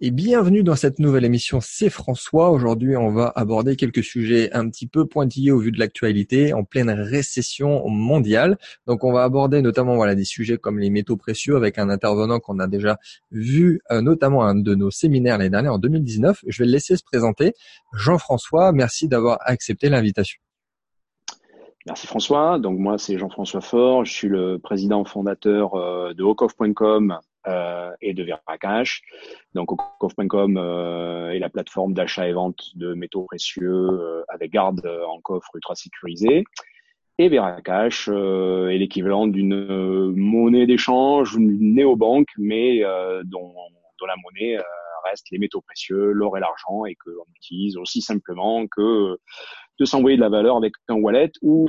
et bienvenue dans cette nouvelle émission C'est François. Aujourd'hui, on va aborder quelques sujets un petit peu pointillés au vu de l'actualité en pleine récession mondiale. Donc on va aborder notamment voilà des sujets comme les métaux précieux avec un intervenant qu'on a déjà vu euh, notamment à un de nos séminaires l'année dernière en 2019. Je vais le laisser se présenter. Jean-François, merci d'avoir accepté l'invitation. Merci François. Donc moi c'est Jean-François Faure, je suis le président fondateur euh, de Hokoff.com euh, et de Veracash. Donc Hokoff.com euh, est la plateforme d'achat et vente de métaux précieux avec garde en coffre ultra sécurisé. Et Veracash est l'équivalent d'une monnaie d'échange, une néobanque, mais dont, dont, la monnaie reste les métaux précieux, l'or et l'argent, et qu'on utilise aussi simplement que de s'envoyer de la valeur avec un wallet ou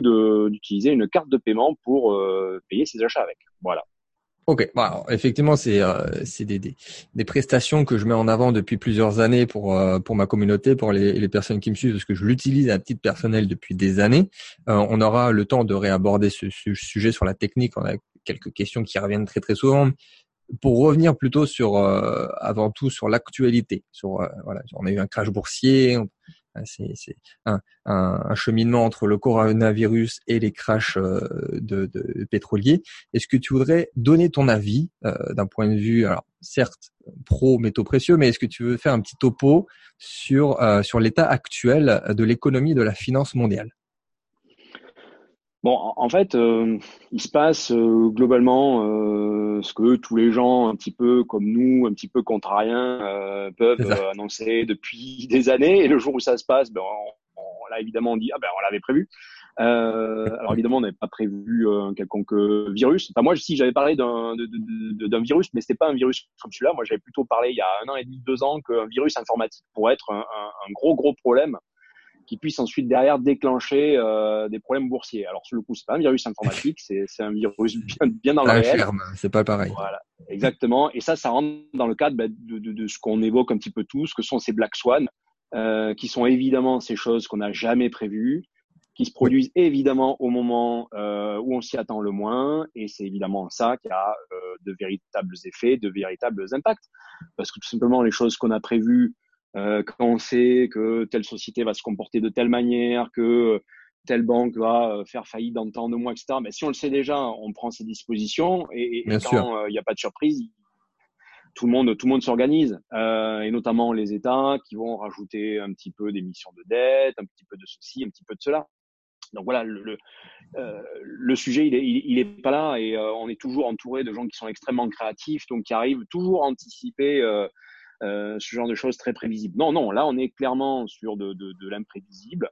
d'utiliser une carte de paiement pour euh, payer ses achats avec. Voilà. Ok, bah, effectivement, c'est euh, des, des, des, prestations que je mets en avant depuis plusieurs années pour euh, pour ma communauté, pour les, les, personnes qui me suivent, parce que je l'utilise à titre personnel depuis des années. Euh, on aura le temps de réaborder ce, ce, sujet sur la technique. On a quelques questions qui reviennent très très souvent. Pour revenir plutôt sur, avant tout, sur l'actualité. Sur voilà, on a eu un crash boursier, c'est un, un, cheminement entre le coronavirus et les crashs euh, de, pétroliers. Est-ce que tu voudrais donner ton avis euh, d'un point de vue, certes pro métaux précieux, mais est-ce que tu veux faire un petit topo sur euh, sur l'état actuel de l'économie de la finance mondiale? Bon, en fait, euh, il se passe euh, globalement euh, ce que tous les gens, un petit peu comme nous, un petit peu contrariens, peuvent annoncer depuis des années. Et le jour où ça se passe, ben, on, là évidemment on dit ah ben on l'avait prévu. alors évidemment on n'avait pas prévu un quelconque virus. Enfin moi si j'avais parlé d'un d'un virus, mais c'était pas un virus comme celui-là. Moi j'avais plutôt parlé il y a un an et demi, deux ans qu'un virus informatique pourrait être un, un gros gros problème qui puisse ensuite derrière déclencher euh, des problèmes boursiers. Alors sur le coup, c'est pas un virus informatique, c'est c'est un virus bien bien dans le réel. c'est pas pareil. Voilà, exactement. Et ça, ça rentre dans le cadre bah, de, de, de, ce qu'on évoque un petit peu tous, que sont ces black swans, euh, qui sont évidemment ces choses qu'on n'a jamais prévues, qui se produisent évidemment au moment euh, où on s'y attend le moins, et c'est évidemment ça qui a euh, de véritables effets, de véritables impacts, parce que tout simplement les choses qu'on a prévues euh, quand on sait que telle société va se comporter de telle manière, que telle banque va euh, faire faillite dans tant de mois, etc. Mais si on le sait déjà, on prend ses dispositions et, et quand euh, il n'y a pas de surprise, tout le monde, tout le monde s'organise, euh, et notamment les États qui vont rajouter un petit peu d'émissions de dette, un petit peu de ceci, un petit peu de cela. Donc voilà, le, le, euh, le sujet, il est, il, est pas là, et on est toujours entouré de gens qui sont extrêmement créatifs, donc qui arrivent toujours à anticiper euh, ce genre de choses très prévisibles. Non, non, là on est clairement sur de, de, de l'imprévisible.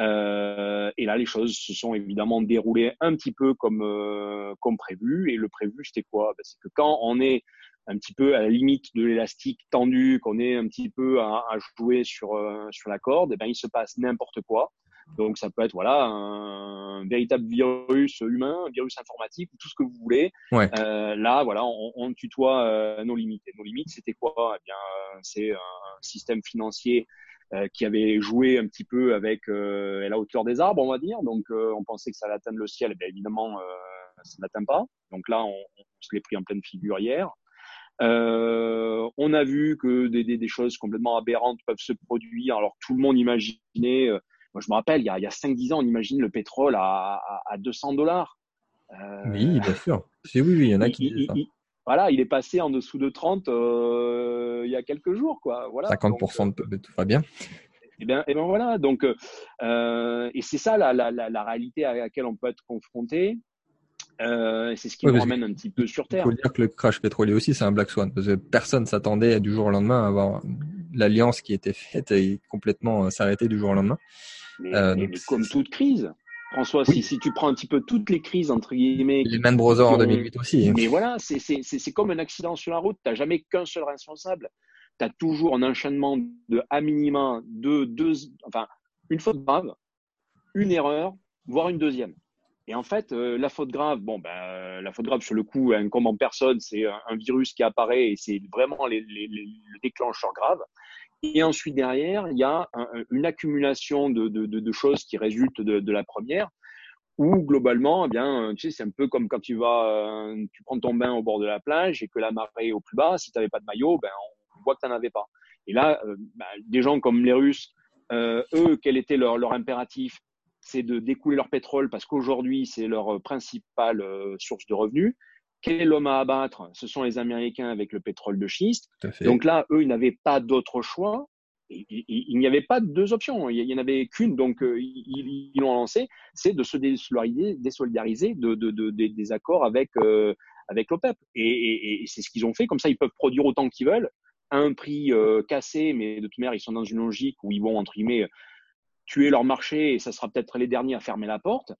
Euh, et là, les choses se sont évidemment déroulées un petit peu comme euh, comme prévu. Et le prévu, c'était quoi? Ben, C'est que quand on est un petit peu à la limite de l'élastique tendu, qu'on est un petit peu à, à jouer sur euh, sur la corde, et eh ben il se passe n'importe quoi. Donc ça peut être voilà un véritable virus humain, un virus informatique, tout ce que vous voulez. Ouais. Euh, là voilà, on, on tutoie euh, nos limites. Et nos limites, c'était quoi? Eh bien, c'est un système financier euh, qui avait joué un petit peu avec euh, la hauteur des arbres, on va dire. Donc on pensait que ça allait atteindre le ciel. Eh bien évidemment, ça n'atteint pas. Donc là, on, on se l'est pris en pleine figure hier. Euh, on a vu que des, des, des, choses complètement aberrantes peuvent se produire. Alors tout le monde imaginait moi, je me rappelle, il y a, il y a 5-10 ans, on imagine le pétrole à, à, à 200 dollars. Euh, oui, bien sûr. Oui, oui, il y en a qui il, il, voilà, il est passé en dessous de 30 euh, il y a quelques jours, quoi. Voilà. 50% donc, de tout va bien. Et eh bien, et eh ben voilà. Donc, euh, et c'est ça la, la, la, la, réalité à laquelle on peut être confronté. Euh, c'est ce qui ouais, nous ramène un petit peu sur terre. Il faut dire que le crash pétrolier aussi, c'est un black swan parce que personne s'attendait du jour au lendemain à avoir l'alliance qui était faite et complètement s'arrêter du jour au lendemain. Mais, euh, mais, mais comme toute crise, François, oui. si, si tu prends un petit peu toutes les crises, entre guillemets. Les Man Brothers en 2008 aussi. Mais voilà, c'est comme un accident sur la route. Tu n'as jamais qu'un seul responsable. Tu as toujours un enchaînement de à minima, de deux, enfin, une faute grave, une erreur, voire une deuxième. Et en fait, euh, la faute grave, bon, ben, la faute grave sur le coup, incombe en personne, c'est un, un, virus qui apparaît et c'est vraiment les, les, les, le déclencheur grave. Et ensuite, derrière, il y a un, une accumulation de, choses qui résultent de, la première, où globalement, eh bien, tu sais, c'est un peu comme quand tu vas, euh, tu prends ton bain au bord de la plage et que la marée est au plus bas. Si tu n'avais pas de maillot, ben, vois que tu n'en avais pas. Et là, euh, bah, des gens comme les Russes, euh, eux, quel était leur impératif? C'est de découler leur pétrole parce qu'aujourd'hui, c'est leur principale source de revenus. Quel est l'homme à abattre? Ce sont les Américains avec le pétrole de schiste. Donc là, eux, ils n'avaient pas d'autre choix. Il, n'y avait pas de deux options. Il n'y en avait qu'une. Donc, ils l'ont lancé. C'est de se désolidariser, de, de, de, des accords avec, avec l'OPEP. Et, et c'est ce qu'ils ont fait. Comme ça, ils peuvent produire autant qu'ils veulent à un prix euh, cassé, mais de toute manière, ils sont dans une logique où ils vont, entre guillemets, tuer leur marché et ça sera peut-être les derniers à fermer la porte.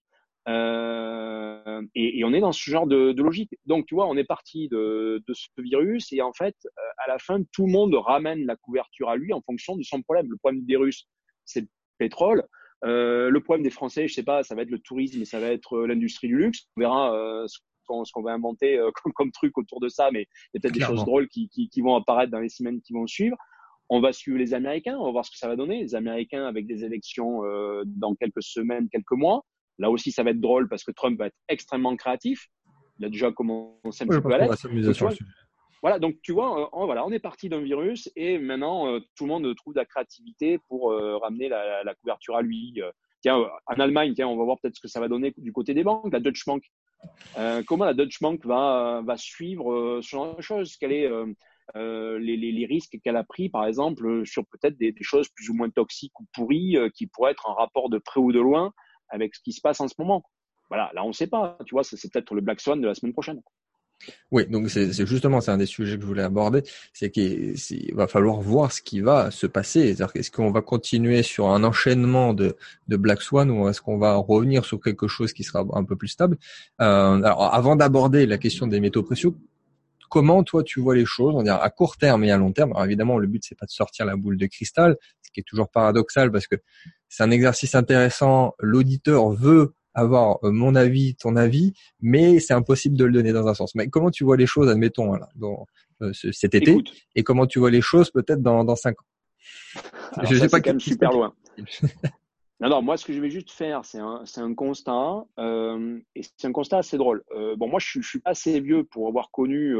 Euh, et, on est dans ce genre de, logique. Donc, tu vois, on est parti de, ce virus et en fait, euh, à la fin, tout le monde ramène la couverture à lui en fonction de son problème. Le problème des Russes, c'est le pétrole. le problème des Français, je sais pas, ça va être le tourisme et ça va être l'industrie du luxe. On verra ce ce qu'on va inventer euh, comme, truc autour de ça, mais il y a peut-être des choses drôles qui, vont apparaître dans les semaines qui vont suivre. On va suivre les Américains, on va voir ce que ça va donner. Les Américains avec des élections euh, dans quelques semaines, quelques mois. Là aussi, ça va être drôle parce que Trump va être extrêmement créatif. Il a déjà commencé un petit peu à l'être. Voilà, donc tu vois, euh, on, voilà, on est parti d'un virus et maintenant tout le monde trouve de la créativité pour ramener la, la, couverture à lui. tiens, en Allemagne, tiens, on va voir peut-être ce que ça va donner du côté des banques. La Deutsche Bank euh, comment la Deutsche Bank va, va suivre euh, ce genre de choses? Quels sont euh, les, les, les, risques qu'elle a pris, par exemple, sur peut-être des, des, choses plus ou moins toxiques ou pourries qui pourraient être en rapport de près ou de loin? Avec ce qui se passe en ce moment Voilà, là, on ne sait pas. Tu vois, c'est peut-être le Black Swan de la semaine prochaine. Oui, donc c'est justement c'est un des sujets que je voulais aborder, c'est qu'il va falloir voir ce qui va se passer. Est-ce qu'on va continuer sur un enchaînement de, Black Swan ou est-ce qu'on va revenir sur quelque chose qui sera un peu plus stable? Euh, Alors avant d'aborder la question des métaux précieux, comment toi tu vois les choses, on dire à court terme et à long terme. Alors évidemment, le but c'est pas de sortir la boule de cristal, qui est toujours paradoxal parce que c'est un exercice intéressant. L'auditeur veut avoir euh, mon avis, ton avis, mais c'est impossible de le donner dans un sens. Mais comment tu vois les choses, admettons, là, dans, euh, cet été, et comment tu vois les choses peut-être dans, dans cinq ans? Je sais pas quand même super loin. non, moi, ce que je vais juste faire, c'est un, constat, euh, et c'est un constat assez drôle. Euh, bon, moi, je, je suis pas assez vieux pour avoir connu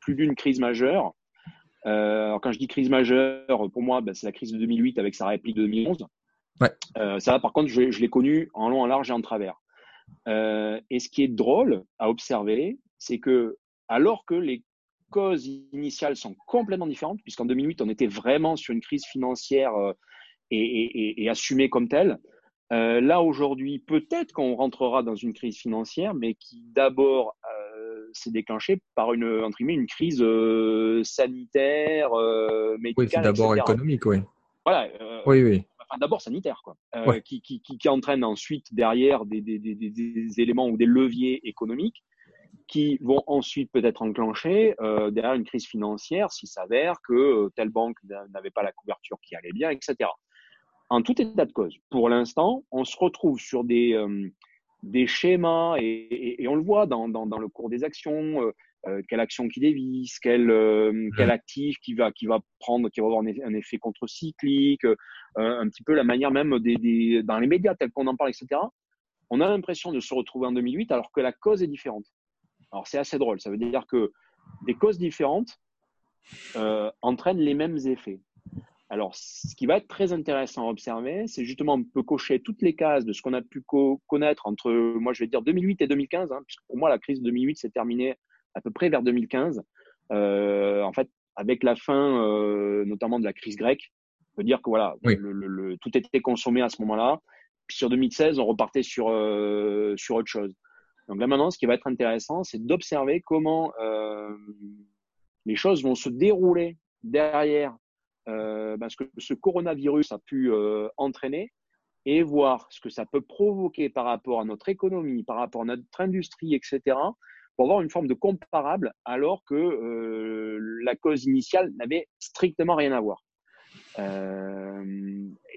plus d'une crise majeure. Euh, alors, quand je dis crise majeure, pour moi, ben, c'est la crise de 2008 avec sa réplique de 2011. Euh, ça, par contre, je, je l'ai connu en long, en large et en travers. Euh, et ce qui est drôle à observer, c'est que alors que les causes initiales sont complètement différentes, puisqu'en 2008, on était vraiment sur une crise financière euh, et, et, et, assumée comme telle, euh, là aujourd'hui, peut-être qu'on rentrera dans une crise financière, mais qui d'abord euh, s'est déclenchée par une, entre guillemets, une crise euh, sanitaire, euh, médicale. Oui, c'est d'abord économique, oui. Voilà. oui, oui d'abord sanitaire, quoi, euh, qui, qui, qui, entraîne ensuite derrière des, des, des, des, éléments ou des leviers économiques qui vont ensuite peut-être enclencher euh, derrière une crise financière s'il s'avère que euh, telle banque n'avait pas la couverture qui allait bien, etc. En tout état de cause, pour l'instant, on se retrouve sur des, euh, des schémas et, et, on le voit dans, dans, dans le cours des actions. Euh, euh, quelle action qui dévisse, quel, euh, quel actif qui va, qui va prendre, qui va avoir un, effet contre-cyclique, euh, un petit peu la manière même des, des dans les médias tels qu'on en parle, etc. On a l'impression de se retrouver en 2008 alors que la cause est différente. Alors c'est assez drôle, ça veut dire que des causes différentes euh, entraînent les mêmes effets. Alors, ce qui va être très intéressant à observer, c'est justement on peut cocher toutes les cases de ce qu'on a pu connaître entre, moi je vais dire 2008 et 2015, hein, puisque pour moi la crise de 2008 s'est terminée à peu près vers 2015. Euh, en fait, avec la fin euh, notamment de la crise grecque, on peut dire que voilà, le, le, tout était consommé à ce moment-là. Puis sur 2016, on repartait sur euh, sur autre chose. Donc là maintenant, ce qui va être intéressant, c'est d'observer comment euh, les choses vont se dérouler derrière euh, ce que ce coronavirus a pu euh, entraîner et voir ce que ça peut provoquer par rapport à notre économie, par rapport à notre industrie, etc pour avoir une forme de comparable alors que euh, la cause initiale n'avait strictement rien à voir.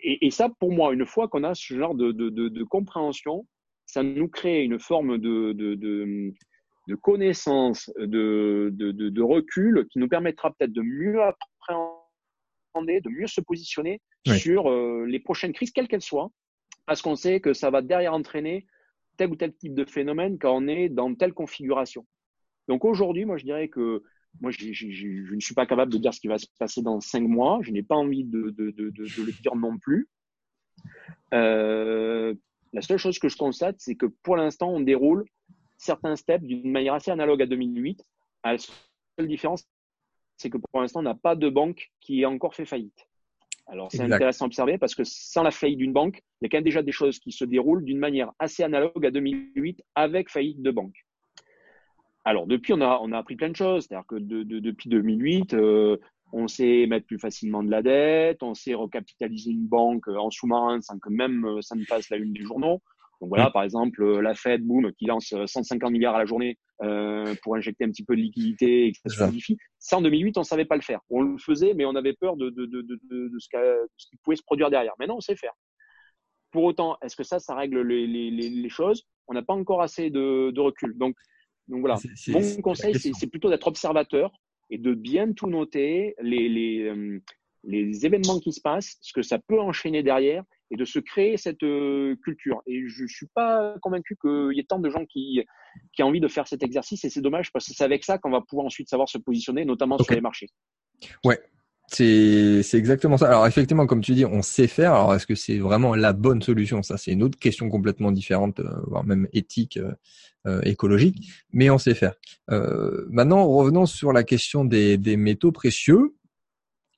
Et, ça, pour moi, une fois qu'on a ce genre de, compréhension, ça nous crée une forme de connaissance, de, recul qui nous permettra peut-être de mieux appréhender, de mieux se positionner sur euh, les prochaines crises, quelles qu'elles soient, parce qu'on sait que ça va derrière entraîner tel ou tel type de phénomène quand on est dans telle configuration. Donc aujourd'hui, moi je dirais que moi, je ne suis pas capable de dire ce qui va se passer dans cinq mois. Je n'ai pas envie de, de, de, de, le dire non plus. Euh, la seule chose que je constate, c'est que pour l'instant, on déroule certains steps d'une manière assez analogue à 2008. la seule différence, c'est que pour l'instant, on n'a pas de banque qui ait encore fait faillite. Alors, c'est intéressant à observer parce que sans la faillite d'une banque, il y a quand même déjà des choses qui se déroulent d'une manière assez analogue à 2008 avec faillite de banque. Alors, depuis, on a, on a appris plein de choses. C'est-à-dire que de, depuis 2008, euh, on sait mettre plus facilement de la dette, on sait recapitaliser une banque en sous-marin sans que même euh, ça ne fasse la une des journaux. Donc voilà, par exemple, euh, la Fed, boom, qui lance 150 milliards à la journée euh, pour injecter un petit peu de liquidité et que ça se Ça, en 2008, on savait pas le faire. On le faisait, mais on avait peur de, de, de, de, de ce, ce, qui pouvait se produire derrière. Maintenant, on sait faire. Pour autant, est-ce que ça, ça règle les, les, les choses? On n'a pas encore assez de, de recul. Donc, donc voilà. Mon conseil, c'est plutôt d'être observateur et de bien tout noter, les, les, euh, les événements qui se passent, ce que ça peut enchaîner derrière et de se créer cette euh, culture. Et je suis pas convaincu qu'il y ait tant de gens qui, qui ont envie de faire cet exercice et c'est dommage parce que c'est avec ça qu'on va pouvoir ensuite savoir se positionner, notamment sur les marchés. Ouais, c'est exactement ça. Alors effectivement, comme tu dis, on sait faire. Alors est-ce que c'est vraiment la bonne solution? Ça, c'est une autre question complètement différente, euh, voire même éthique, euh, écologique. Mais on sait faire. Euh, maintenant, revenons sur la question des, des métaux précieux.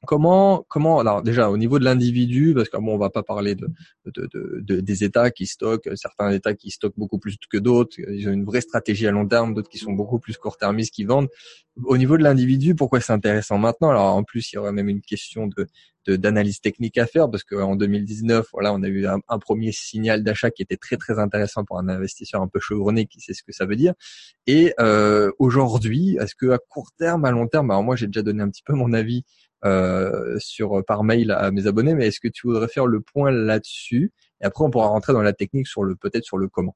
Comment, comment, alors déjà au niveau de l'individu, parce que bon, on va pas parler de, de, de, des États qui stockent, certains États qui stockent beaucoup plus que d'autres, ils ont une vraie stratégie à long terme, d'autres qui sont beaucoup plus court-termistes, qui vendent. Au niveau de l'individu, pourquoi c'est intéressant maintenant? Alors en plus, il y aura même une question de d'analyse technique à faire, parce qu'en 2019, voilà, on a eu un, un premier signal d'achat qui était très très intéressant pour un investisseur un peu chevronné qui sait ce que ça veut dire. Et euh, aujourd'hui, est-ce que à court terme, à long terme, alors moi j'ai déjà donné un petit peu mon avis sur par mail à mes abonnés, mais est-ce que tu voudrais faire le point là-dessus? Et après, on pourra rentrer dans la technique sur le peut-être sur le comment.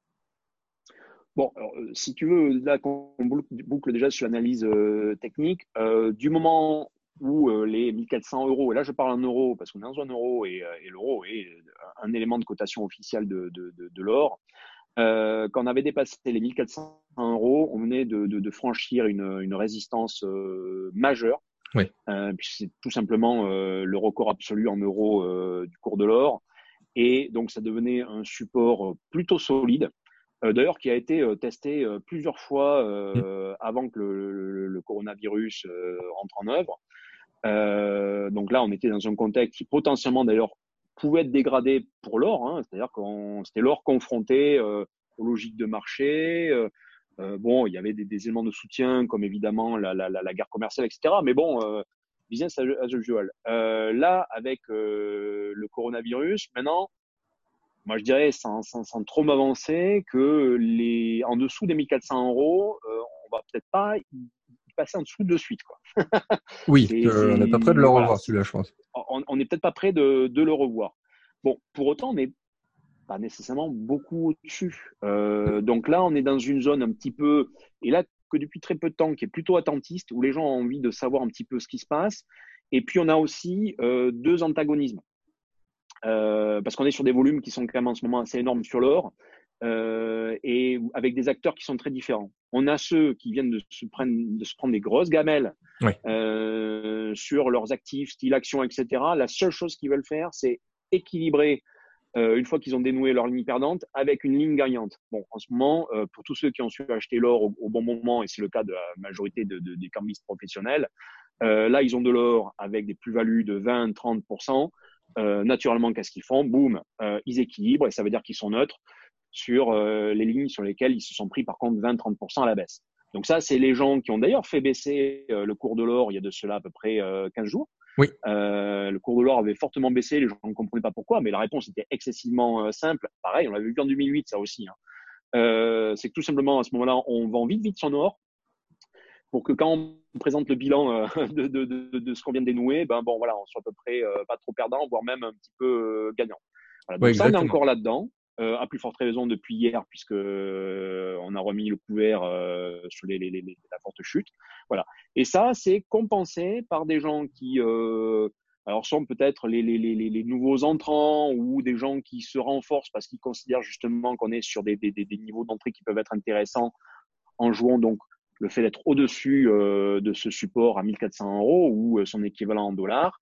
Bon, euh, si tu veux, là, qu'on boucle déjà sur l'analyse euh, technique, euh, du moment où euh, les 1400 euros, et là je parle en euros parce qu'on est en zone euro et, l'euro est un élément de cotation officielle de, l'or, quand on avait dépassé les 1400 euros, on venait de, franchir une résistance majeure oui. Euh, c'est tout simplement euh, le record absolu en euros euh, du cours de l'or. Et donc, ça devenait un support plutôt solide. D'ailleurs, qui a été testé plusieurs fois mmh. avant que le, le, coronavirus rentre en œuvre. donc là, on était dans un contexte qui potentiellement, d'ailleurs, pouvait être dégradé pour l'or. Hein, C'est-à-dire que c'était l'or confronté aux logiques de marché, euh, bon, il y avait des, des, éléments de soutien comme évidemment la, la, la, guerre commerciale, etc. Mais bon, euh, business as usual. Euh, là, avec euh, le coronavirus, maintenant, moi je dirais sans, sans, sans trop m'avancer que les en dessous des 1400 euros, on va peut-être pas y passer en dessous de suite. Quoi. oui, on n'est pas prêt de le revoir, celui-là, je pense. On n'est peut-être pas prêt de, de le revoir. Bon, pour autant, on est pas nécessairement beaucoup au-dessus. Euh, donc là, on est dans une zone un petit peu, et là que depuis très peu de temps, qui est plutôt attentiste, où les gens ont envie de savoir un petit peu ce qui se passe. Et puis on a aussi euh, deux antagonismes, euh, parce qu'on est sur des volumes qui sont quand même en ce moment assez énormes sur l'or. Et avec des acteurs qui sont très différents. On a ceux qui viennent de se prendre, de se prendre des grosses gamelles oui. sur leurs actifs, style action, etc. La seule chose qu'ils veulent faire, c'est équilibrer euh, une fois qu'ils ont dénoué leur ligne perdante, avec une ligne gagnante. Bon, en ce moment, euh, pour tous ceux qui ont su acheter l'or au, bon moment, et c'est le cas de la majorité de, de, des cambistes professionnels, euh, là, ils ont de l'or avec des plus-values de 20-30%. Euh, naturellement, qu'est-ce qu'ils font? Boum, euh, ils équilibrent, et ça veut dire qu'ils sont neutres sur les lignes sur lesquelles ils se sont pris par contre 20-30% à la baisse. Donc ça, c'est les gens qui ont d'ailleurs fait baisser le cours de l'or il y a de cela à peu près 15 jours. Oui. Euh, le cours de l'or avait fortement baissé, les gens ne comprenaient pas pourquoi, mais la réponse était excessivement euh, simple. Pareil, on l'avait vu en 2008, ça aussi. Hein. Euh, c'est que tout simplement, à ce moment-là, on vend vite, vite son or pour que quand on présente le bilan euh, de, de, de, de, ce qu'on vient de dénouer, ben bon, voilà, on soit à peu près euh, pas trop perdant, voire même un petit peu gagnant. Voilà, donc ça, on est encore là-dedans. Euh, à plus forte raison depuis hier, puisque euh, on a remis le couvert euh, sur la forte chute. Voilà. Et ça, c'est compensé par des gens qui, euh, alors sont peut-être les, nouveaux entrants ou des gens qui se renforcent parce qu'ils considèrent justement qu'on est sur des, des niveaux d'entrée qui peuvent être intéressants en jouant donc le fait d'être au-dessus de ce support à 1400 euros ou son équivalent en dollars.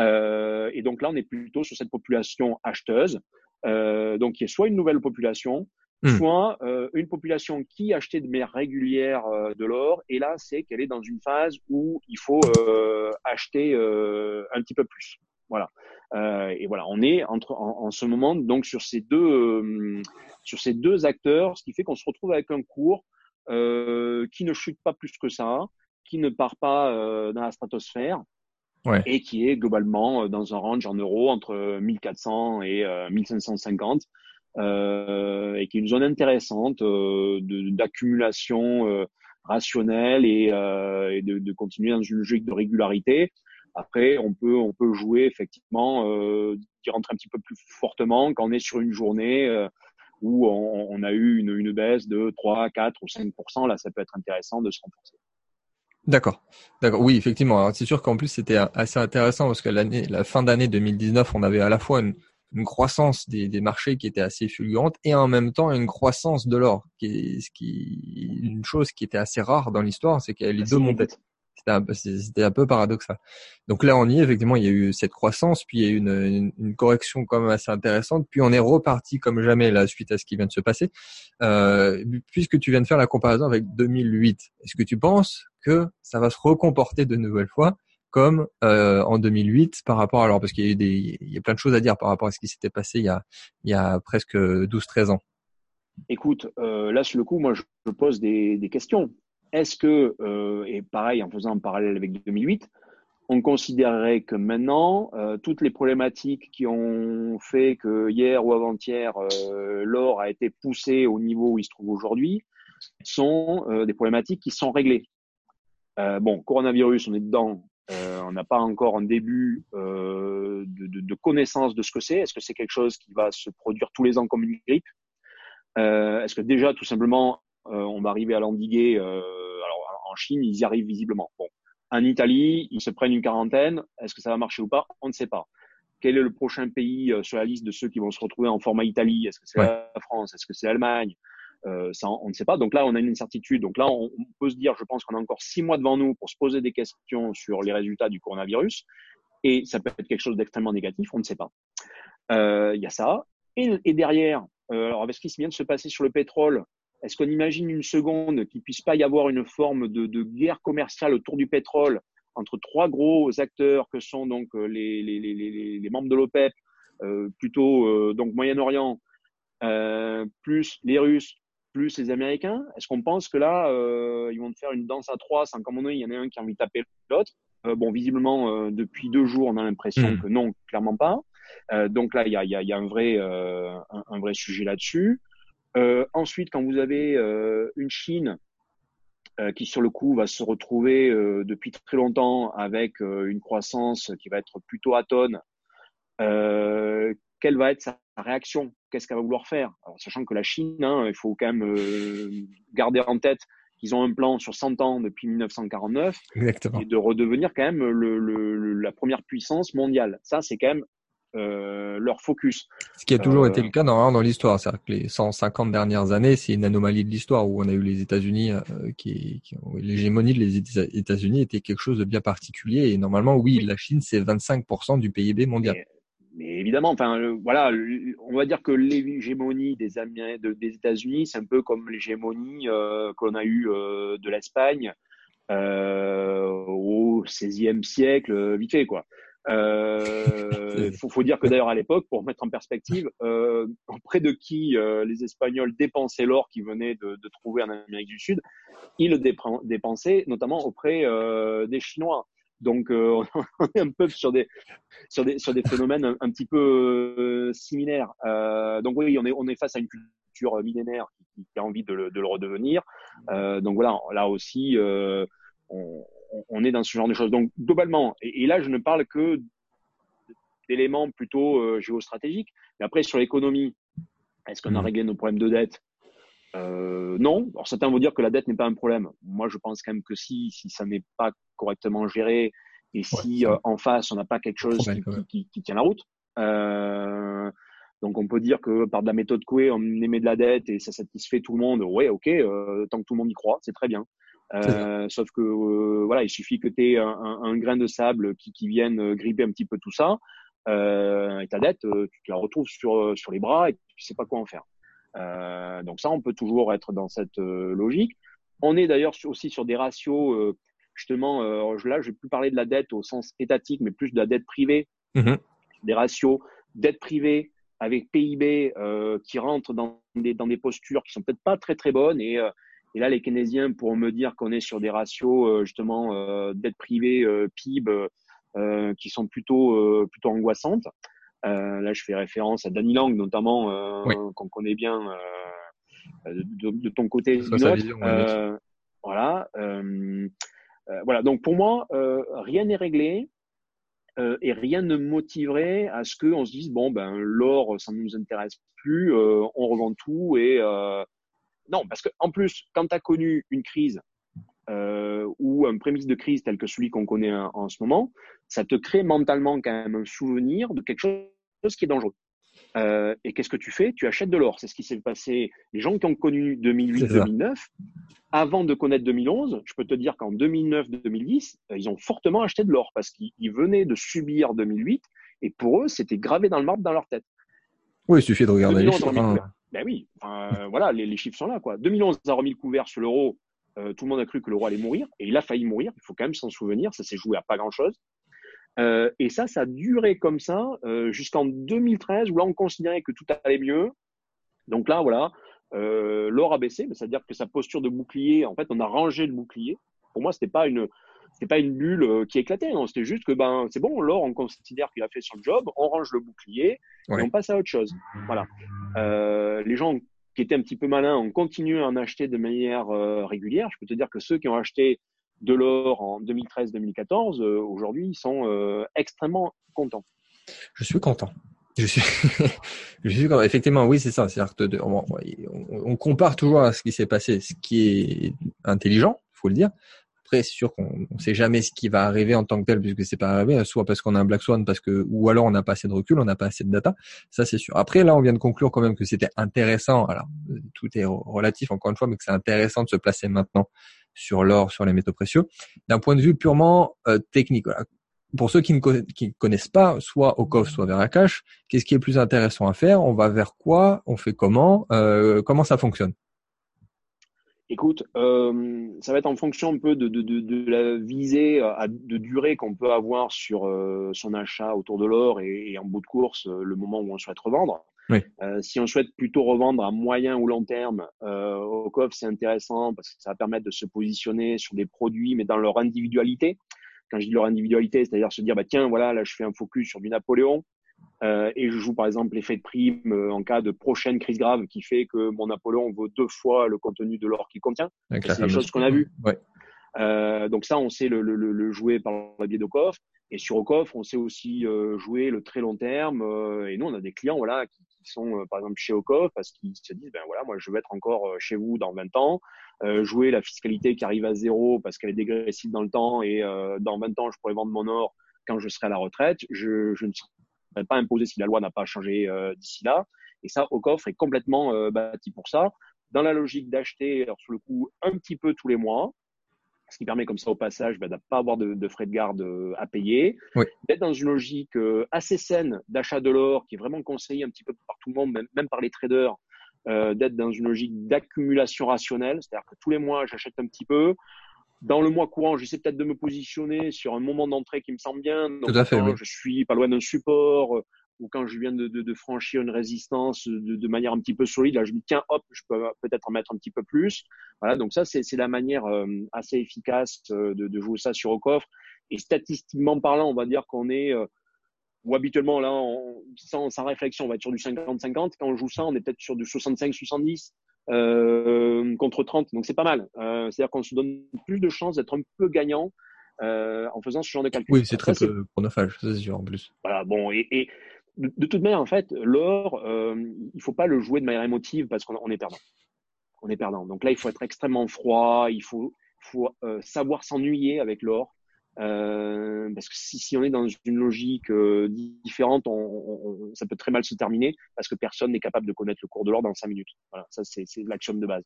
et donc là, on est plutôt sur cette population acheteuse, donc qui est soit une nouvelle population, Hmm. soit euh, une population qui achetait de manière régulière euh, de l'or, et là, c'est qu'elle est dans une phase où il faut euh, acheter un petit peu plus. Voilà. et voilà, on est entre, en, ce moment donc sur ces deux sur ces deux acteurs, ce qui fait qu'on se retrouve avec un cours qui ne chute pas plus que ça, qui ne part pas dans la stratosphère. Et qui est globalement dans un range en euros entre 1400 et 1550 euh, et qui est une zone intéressante euh, d'accumulation euh, rationnelle et, et de, de, continuer dans une logique de régularité. Après, on peut on peut jouer effectivement, euh, d'y rentrer un petit peu plus fortement quand on est sur une journée euh, où on, on, a eu une, une, baisse de 3, 4 ou 5% Là, ça peut être intéressant de se renforcer. D'accord, d'accord. Oui, effectivement. C'est sûr qu'en plus c'était assez intéressant parce que l'année, la fin d'année 2019, on avait à la fois une, une croissance des, des, marchés qui était assez fulgurante et en même temps une croissance de l'or, qui est ce qui une chose qui était assez rare dans l'histoire, c'est qu'elle les deux montaient. C'était un, peu paradoxal. Donc là, on y est, effectivement, il y a eu cette croissance, puis il y a eu une, une, correction quand même assez intéressante, puis on est reparti comme jamais là suite à ce qui vient de se passer. Euh, puisque tu viens de faire la comparaison avec 2008, est-ce que tu penses que ça va se recomporter de nouvelle fois comme euh, en 2008 par rapport alors parce qu'il y a eu des il y a plein de choses à dire par rapport à ce qui s'était passé il y a il y a presque 12-13 ans. Écoute, euh, là sur le coup, moi je pose des, des questions. Est-ce que euh, et pareil en faisant un parallèle avec 2008, on considérerait que maintenant euh, toutes les problématiques qui ont fait que hier ou avant-hier euh, l'or a été poussé au niveau où il se trouve aujourd'hui sont des problématiques qui sont réglées. bon, coronavirus, on est dedans, on n'a pas encore un début de, connaissance de ce que c'est. Est-ce que c'est quelque chose qui va se produire tous les ans comme une grippe? Est-ce que déjà, tout simplement, on va arriver à l'endiguer euh, Alors, en Chine, ils y arrivent visiblement. Bon, en Italie, ils se prennent une quarantaine. Est-ce que ça va marcher ou pas? On ne sait pas. Quel est le prochain pays sur la liste de ceux qui vont se retrouver en format Italie? Est-ce que c'est la France? Est-ce que c'est l'Allemagne? Euh, ça, on ne sait pas. Donc là, on a une incertitude. Donc là, on, peut se dire, je pense qu'on a encore six mois devant nous pour se poser des questions sur les résultats du coronavirus. Et ça peut être quelque chose d'extrêmement négatif, on ne sait pas. Euh, il y a ça. Et, derrière, euh, alors avec ce qui vient de se passer sur le pétrole, est-ce qu'on imagine une seconde qu'il puisse pas y avoir une forme de, de, guerre commerciale autour du pétrole entre trois gros acteurs que sont donc les, les, les, les membres de l'OPEP, euh, plutôt donc Moyen-Orient, euh, plus les Russes, plus les Américains? Est-ce qu'on pense que là, euh, ils vont faire une danse à trois sans qu'à un moment donné, il y en ait un qui a envie de taper l'autre? Euh, Bon, visiblement, euh, depuis deux jours, on a l'impression hmm. que non, clairement pas. Euh, donc là, il y a, y, a, y a, un vrai, euh, un, un, vrai sujet là-dessus. Ensuite, quand vous avez une Chine qui, sur le coup, va se retrouver depuis très longtemps avec une croissance qui va être plutôt atone, quelle va être sa réaction? Qu'est-ce qu'elle va vouloir faire? Alors, Sachant que la Chine, hein, il faut quand même euh, garder en tête qu'ils ont un plan sur 100 ans depuis 1949 Exactement. et de redevenir quand même le, le, la première puissance mondiale. Ça, c'est quand même euh, leur focus. Ce qui a toujours euh, été le cas dans, dans l'histoire. C'est-à-dire que les 150 dernières années, c'est une anomalie de l'histoire où on a eu les États-Unis, euh, qui, qui l'hégémonie de les États-Unis était quelque chose de bien particulier. Et normalement, oui, la Chine, c'est 25% du PIB mondial mais évidemment, enfin, voilà, on va dire que l'hégémonie des, de, des États-Unis, c'est un peu comme l'hégémonie euh, qu'on a eue euh, de l'Espagne euh, au XVIe siècle, vite fait, quoi. Il euh, faut, faut, dire que d'ailleurs à l'époque, pour mettre en perspective, auprès de qui les Espagnols dépensaient l'or qu'ils venaient de, de, trouver en Amérique du Sud, ils le dépensaient notamment auprès des Chinois. Donc, euh, on est un peu sur des sur des sur des phénomènes un, petit peu euh, similaires. Euh, donc oui, on est on est face à une culture millénaire qui, qui a envie de le, de le redevenir. Euh, donc voilà, là aussi, euh, on, on, est dans ce genre de choses. Donc globalement, et, et là, je ne parle que d'éléments plutôt géostratégiques. Mais après, sur l'économie, est-ce qu'on a mmh. réglé nos problèmes de dette? Euh, non. Alors certains vont dire que la dette n'est pas un problème. Moi, je pense quand même que si, si ça n'est pas correctement géré et si euh, en face on n'a pas quelque chose qui, qui, tient la route. Euh, donc on peut dire que par de la méthode Coué, on émet de la dette et ça satisfait tout le monde. Ouais, ok, euh, tant que tout le monde y croit, c'est très bien. Euh, sauf que voilà, il suffit que tu aies un, un, grain de sable qui, qui vienne gripper un petit peu tout ça, et ta dette, tu te la retrouves sur sur les bras et tu sais pas quoi en faire. donc ça, on peut toujours être dans cette logique. On est d'ailleurs aussi sur des ratios justement, là, je vais plus parler de la dette au sens étatique, mais plus de la dette privée. Mmh des ratios dette privée avec PIB euh, qui rentrent dans des, dans des postures qui sont peut-être pas très très bonnes et, euh, et là les keynésiens pourront me dire qu'on est sur des ratios euh, justement euh, dette privée euh, PIB qui sont plutôt plutôt angoissantes. là je fais référence à Danny Lang notamment qu'on connaît bien de, de, ton côté. voilà. voilà. Donc pour moi rien n'est réglé. Euh, et rien ne motiverait à ce qu'on se dise bon ben l'or ça ne nous intéresse plus, euh, on revend tout et euh, non parce que en plus quand tu as connu une crise ou un prémisse de crise tel que celui qu'on connaît en, ce moment, ça te crée mentalement quand même un souvenir de quelque chose qui est dangereux. Euh, et qu'est-ce que tu fais? Tu achètes de l'or. C'est ce qui s'est passé. Les gens qui ont connu 2008-2009, avant de connaître 2011, je peux te dire qu'en 2009-2010, euh, ils ont fortement acheté de l'or parce qu'ils venaient de subir 2008 et pour eux, c'était gravé dans le marbre dans leur tête. Oui, il suffit de regarder les chiffres. Hein. Ben oui, enfin, voilà, les, chiffres sont là. Quoi. 2011 a remis le couvert sur l'euro. Euh, tout le monde a cru que l'euro allait mourir et il a failli mourir. Il faut quand même s'en souvenir. Ça s'est joué à pas grand-chose. Euh, et ça, ça a duré comme ça euh, jusqu'en 2013 où là, on considérait que tout allait mieux. Donc là, voilà, euh, l'or a baissé, c'est-à-dire que sa posture de bouclier, en fait, on a rangé le bouclier. Pour moi, c'était pas une c'était pas une bulle euh, qui éclatait, non, c'était juste que ben c'est bon, l'or, on considère qu'il a fait son job, on range le bouclier et on passe à autre chose. Voilà. Euh, les gens qui étaient un petit peu malins ont continué à en acheter de manière régulière. Je peux te dire que ceux qui ont acheté de l'or en 2013-2014, euh, aujourd'hui, ils sont euh, extrêmement contents. Je suis content. Je suis, je suis effectivement, oui, c'est ça. C'est-à-dire que on, on, compare toujours à ce qui s'est passé, ce qui est intelligent, faut le dire. Après, c'est sûr qu'on ne sait jamais ce qui va arriver en tant que tel, puisque c'est pas arrivé, soit parce qu'on a un black swan, parce que, ou alors on n'a pas assez de recul, on n'a pas assez de data. Ça, c'est sûr. Après, là, on vient de conclure quand même que c'était intéressant. Alors, tout est relatif encore une fois, mais que c'est intéressant de se placer maintenant sur l'or, sur les métaux précieux, d'un point de vue purement euh, technique. Pour ceux qui ne connaissent pas, soit au coffre, soit vers la cache, qu'est-ce qui est plus intéressant à faire? On va vers quoi? On fait comment? Euh, Comment ça fonctionne? Écoute, euh, ça va être en fonction un peu de, de, de, de la visée à, de durée qu'on peut avoir sur son achat autour de l'or et, et, en bout de course, le moment où on souhaite revendre. Euh, si on souhaite plutôt revendre à moyen ou long terme, euh, au coffre, c'est intéressant parce que ça va permettre de se positionner sur des produits, mais dans leur individualité. Quand je dis leur individualité, c'est-à-dire se dire, bah, tiens, voilà, là, je fais un focus sur du Napoléon. Euh, et je joue par exemple l'effet de prime euh, en cas de prochaine crise grave qui fait que mon Napoléon vaut deux fois le contenu de l'or qu'il contient. C'est des choses qu'on a vues. Ouais. Euh, donc ça, on sait le, le, le, jouer par le biais de coffre. Et sur Ocoff, on sait aussi euh, jouer le très long terme. Euh, et nous, on a des clients voilà, qui, qui sont, euh, par exemple, chez Ocoff parce qu'ils se disent, ben voilà, moi, je veux être encore chez vous dans 20 ans. jouer la fiscalité qui arrive à zéro parce qu'elle est dégressive dans le temps et dans 20 ans, je pourrais vendre mon or quand je serai à la retraite. Je, je ne serai pas imposé si la loi n'a pas changé d'ici là. Et ça, Ocoff est complètement bâti pour ça. Dans la logique d'acheter, sur le coup, un petit peu tous les mois, ce qui permet comme ça au passage bah, de ne pas avoir de, de, frais de garde euh, à payer, d'être dans une logique euh, assez saine d'achat de l'or qui est vraiment conseillée un petit peu par tout le monde, même, même par les traders, euh, d'être dans une logique d'accumulation rationnelle, c'est-à-dire que tous les mois j'achète un petit peu. Dans le mois courant, j'essaie peut-être de me positionner sur un moment d'entrée qui me semble bien. Donc, Tout à fait, Je suis pas loin d'un support ou quand je viens de, de, de franchir une résistance de, de, manière un petit peu solide, là je me dis tiens hop, je peux peut-être en mettre un petit peu plus. Voilà, donc ça c'est la manière euh, assez efficace euh, de, de, jouer ça sur au coffre. Et statistiquement parlant, on va dire qu'on est euh, ou habituellement là, on, sans, sans, réflexion, on va être sur du 50-50. Quand on joue ça, on est peut-être sur du 65-70 euh, contre 30, donc c'est pas mal. Euh, C'est-à-dire qu'on se donne plus de chances d'être un peu gagnant euh, en faisant ce genre de calcul. Oui, c'est très peu chronophage, c'est sûr en plus. Voilà, bon, et, et de, toute manière, en fait, l'or, euh, il faut pas le jouer de manière émotive parce qu'on est perdant. On est perdant. Donc là, il faut être extrêmement froid, il faut, faut euh, savoir s'ennuyer avec l'or. Euh, parce que si, si, on est dans une logique euh, différente, on, on, ça peut très mal se terminer parce que personne n'est capable de connaître le cours de l'or dans cinq minutes. Voilà, ça c'est l'action de base.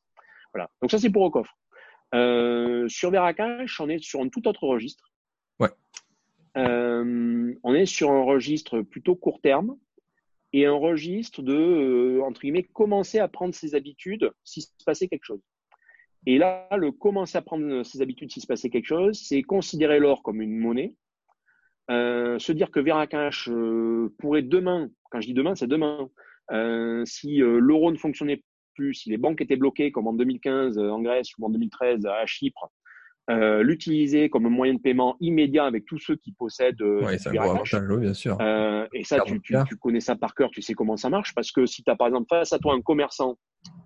Voilà. Donc ça c'est pour au coffre. Euh, sur Veracash, on est sur un tout autre registre. Ouais. Euh, on est sur un registre plutôt court terme et un registre de, euh, entre guillemets, commencer à prendre ses habitudes s'il se passait quelque chose. Et là, le commencer à prendre ses habitudes s'il se passait quelque chose, c'est considérer l'or comme une monnaie, euh, se dire que Veracash euh, pourrait demain, quand je dis demain, c'est demain, euh, si euh, l'euro ne fonctionnait plus, si les banques étaient bloquées comme en 2015 euh, en Grèce ou en 2013 à Chypre, euh, l'utiliser comme moyen de paiement immédiat avec tous ceux qui possèdent euh, Ouais, oui, bien sûr. Euh, et ça, tu, tu, tu connais ça par cœur, tu sais comment ça marche, parce que si tu as par exemple face à toi un commerçant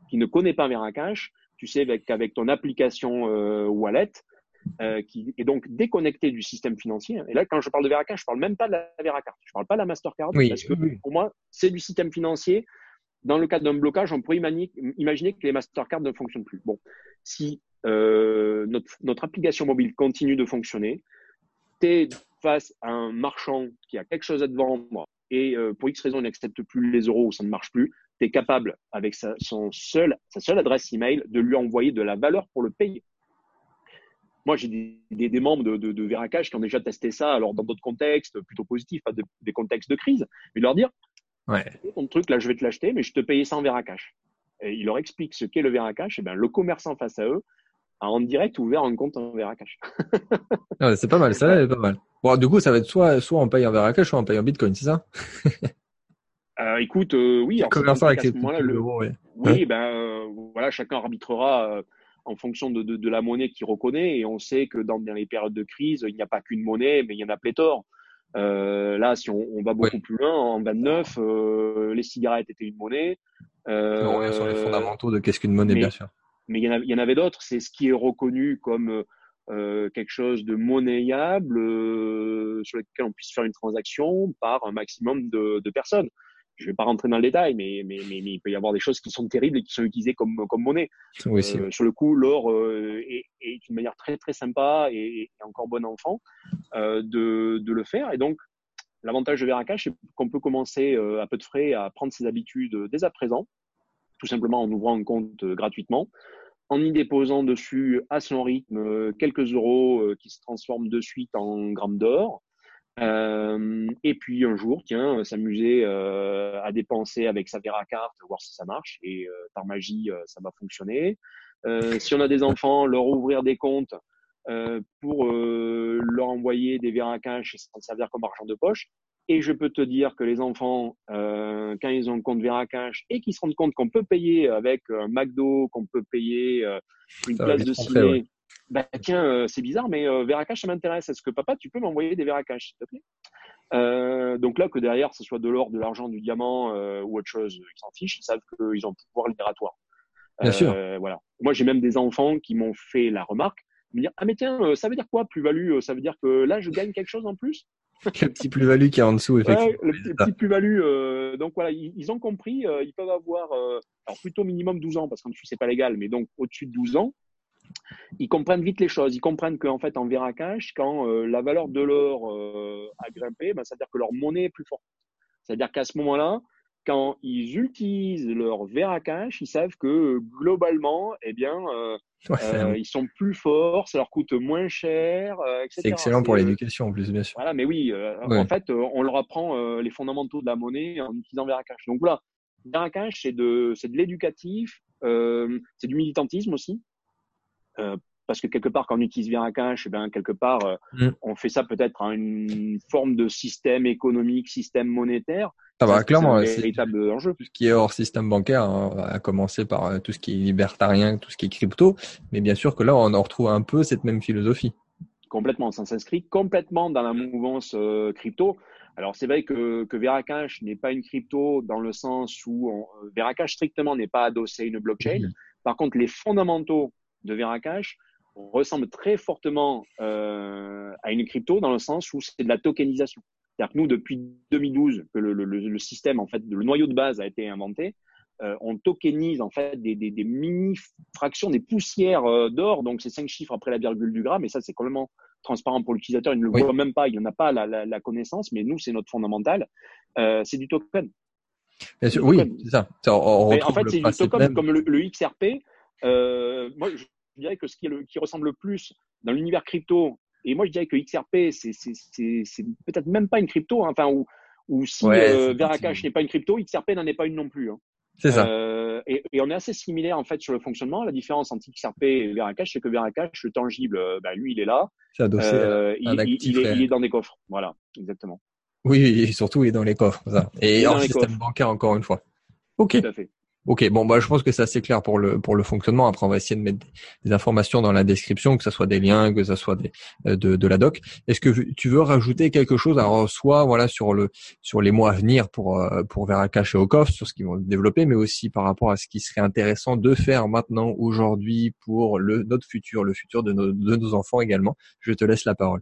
qui ne connaît pas Veracash, tu sais avec- ton application euh, Wallet, euh, qui est donc déconnecté du système financier, et là quand je parle de Veracash, je parle même pas de la Veracard, je parle pas de la Mastercard, Oui, parce que oui. pour moi, c'est du système financier. Dans le cadre d'un blocage, on pourrait imaginer que les Mastercard ne fonctionnent plus. Bon, si euh, notre, notre application mobile continue de fonctionner, tu es face à un marchand qui a quelque chose à te vendre et pour X raison, il n'accepte plus les euros ou ça ne marche plus, tu es capable, avec sa, son seul, sa seule adresse email, de lui envoyer de la valeur pour le payer. Moi, j'ai des, des, des membres de, de, de Veracash qui ont déjà testé ça, alors dans d'autres contextes plutôt positifs, pas de- des contextes de crise, mais de leur dire Ouais. ton truc, là, je vais te l'acheter, mais je te payais ça en Veracash. Et il leur explique ce qu'est le Veracash. Et ben, le commerçant face à eux a en direct ouvert un compte en Veracash. Ouais, c'est pas mal, ça c'est pas mal. Bon, du coup, ça va être soit, soit on paye en Veracash, soit on paye en Bitcoin, c'est ça? Euh, écoute, euh, oui, Le alors, c'est commerçant compliqué à accepte ce moment-là, plus le- l'euro, ouais. Oui, ben euh, voilà, chacun arbitrera euh, en fonction de, de, de la monnaie qu'il reconnaît. Et on sait que dans, dans les périodes de crise, il n'y a pas qu'une monnaie, mais il y en a pléthore. Euh, là, si on, on va beaucoup plus loin, en 29, euh, les cigarettes étaient une monnaie. Euh, On revient sur les fondamentaux de qu'est-ce qu'une monnaie, mais- bien sûr. mais il y en avait, il y en avait d'autres. C'est ce qui est reconnu comme euh, quelque chose de monnayable euh, sur lequel on puisse faire une transaction par un maximum de, de personnes. Je vais pas rentrer dans le détail, mais, mais, mais, mais il peut y avoir des choses qui sont terribles et qui sont utilisées comme, comme monnaie. Oui. Euh, sur le coup, l'or euh, est, est une manière très très sympa et, et encore bon enfant euh, de, de le faire. Et donc, l'avantage de Veracash, c'est qu'on peut commencer à peu de frais à prendre ses habitudes dès à présent, tout simplement en ouvrant un compte gratuitement, en y déposant dessus à son rythme quelques euros qui se transforment de suite en grammes d'or. Euh, et puis un jour, tiens, euh, s'amuser euh, à dépenser avec sa Veracard, voir si ça marche. Et euh, par magie, euh, ça va fonctionner. Euh, si on a des enfants, leur ouvrir des comptes euh, pour euh, leur envoyer des Veracash et s'en servir comme argent de poche. Et je peux te dire que les enfants, euh, quand ils ont un compte Veracash et qu'ils se rendent compte qu'on peut payer avec un McDo, qu'on peut payer euh, une place de ciné. Bah, tiens, euh, c'est bizarre, mais euh, Veracash, ça m'intéresse. Est-ce que papa, tu peux m'envoyer des Veracash, s'il te plaît? Euh, Donc là, que derrière, ce soit de l'or, de l'argent, du diamant euh, ou autre chose, ils s'en fichent. Ils savent qu'ils ont un pouvoir libératoire. Bien sûr. Voilà. Moi, j'ai même des enfants qui m'ont fait la remarque, me dire ah mais tiens, ça veut dire quoi plus-value Ça veut dire que là, je gagne quelque chose en plus? Le petit plus-value qui est en dessous, effectivement. Ouais, le petit, plus-value. donc voilà, ils, ils ont compris. ils peuvent avoir, alors plutôt minimum 12 ans, parce qu'en dessous c'est pas légal, mais donc au-dessus de 12 ans, ils comprennent vite les choses. Ils comprennent qu'en fait en Veracash, quand euh, la valeur de l'or euh, a grimpé, ben, ça veut dire que leur monnaie est plus forte. C'est-à-dire qu'à ce moment-là, quand ils utilisent leur Veracash, ils savent que globalement, eh bien, euh, Ouais, ils sont plus forts, ça leur coûte moins cher, etc. c'est excellent pour l'éducation, en plus, bien sûr. voilà, mais oui, Ouais. en fait, on leur apprend les fondamentaux de la monnaie en utilisant Veracash. Donc voilà, Veracash, c'est de, l'éducatif, c'est du militantisme aussi. Euh, parce que quelque part, quand on utilise Veracash, eh ben, quelque part, euh, Mm. on fait ça peut-être à une forme de système économique, système monétaire. Ça va, c'est clairement, un c'est véritable enjeu. tout ce qui est hors système bancaire, hein, à commencer par euh, tout ce qui est libertarien, tout ce qui est crypto. Mais bien sûr que là, on en retrouve un peu cette même philosophie. Complètement, ça s'inscrit complètement dans la mouvance euh, crypto. Alors c'est vrai que, que Veracash n'est pas une crypto dans le sens où on, Veracash strictement n'est pas adossé à une blockchain. Mhm. Par contre, les fondamentaux de Veracash ressemblent très fortement euh, à une crypto dans le sens où c'est de la tokenisation. C'est-à-dire que nous, depuis 2012, que le, le, le, le système, en fait, le noyau de base a été inventé, euh, on tokenise en fait des, des, des mini fractions, des poussières euh, d'or, donc c'est cinq chiffres après la virgule du gramme, et ça c'est complètement transparent pour l'utilisateur, il ne le Oui. voit même pas, il n'en a pas la, la, la connaissance, mais nous c'est notre fondamental, euh, c'est du token. Bien sûr, Du oui, c'est ça. On, en fait c'est du token même. comme le, le XRP. Euh, moi je, dirais que ce qui, qui ressemble le plus dans l'univers crypto, et moi je dirais que XRP, c'est peut-être même pas une crypto, hein, enfin, ou, ou si euh, Veracash n'est pas une crypto, XRP n'en est pas une non plus. Hein. C'est ça. Euh, et, et, on est assez similaire en fait sur le fonctionnement. La différence entre XRP et Veracash, c'est que Veracash, le tangible, bah, lui, il est là. C'est adossé euh, il, il, est, il, est, dans des coffres. Voilà, exactement. Oui, et surtout, il est dans les coffres. Ça. Et en système bancaire, encore une fois. Ok. Tout à fait. Ok, bon bah je pense que c'est assez clair pour le pour le fonctionnement. Après on va essayer de mettre des, informations dans la description, que ce soit des liens, que ce soit des euh, de, de la doc. Est-ce que tu veux rajouter quelque chose Alors soit voilà sur le sur les mois à venir pour euh, pour Veracash et Okoff, sur ce qu'ils vont développer, mais aussi par rapport à ce qui serait intéressant de faire maintenant aujourd'hui pour le notre futur, le futur de nos de nos enfants également? Je te laisse la parole.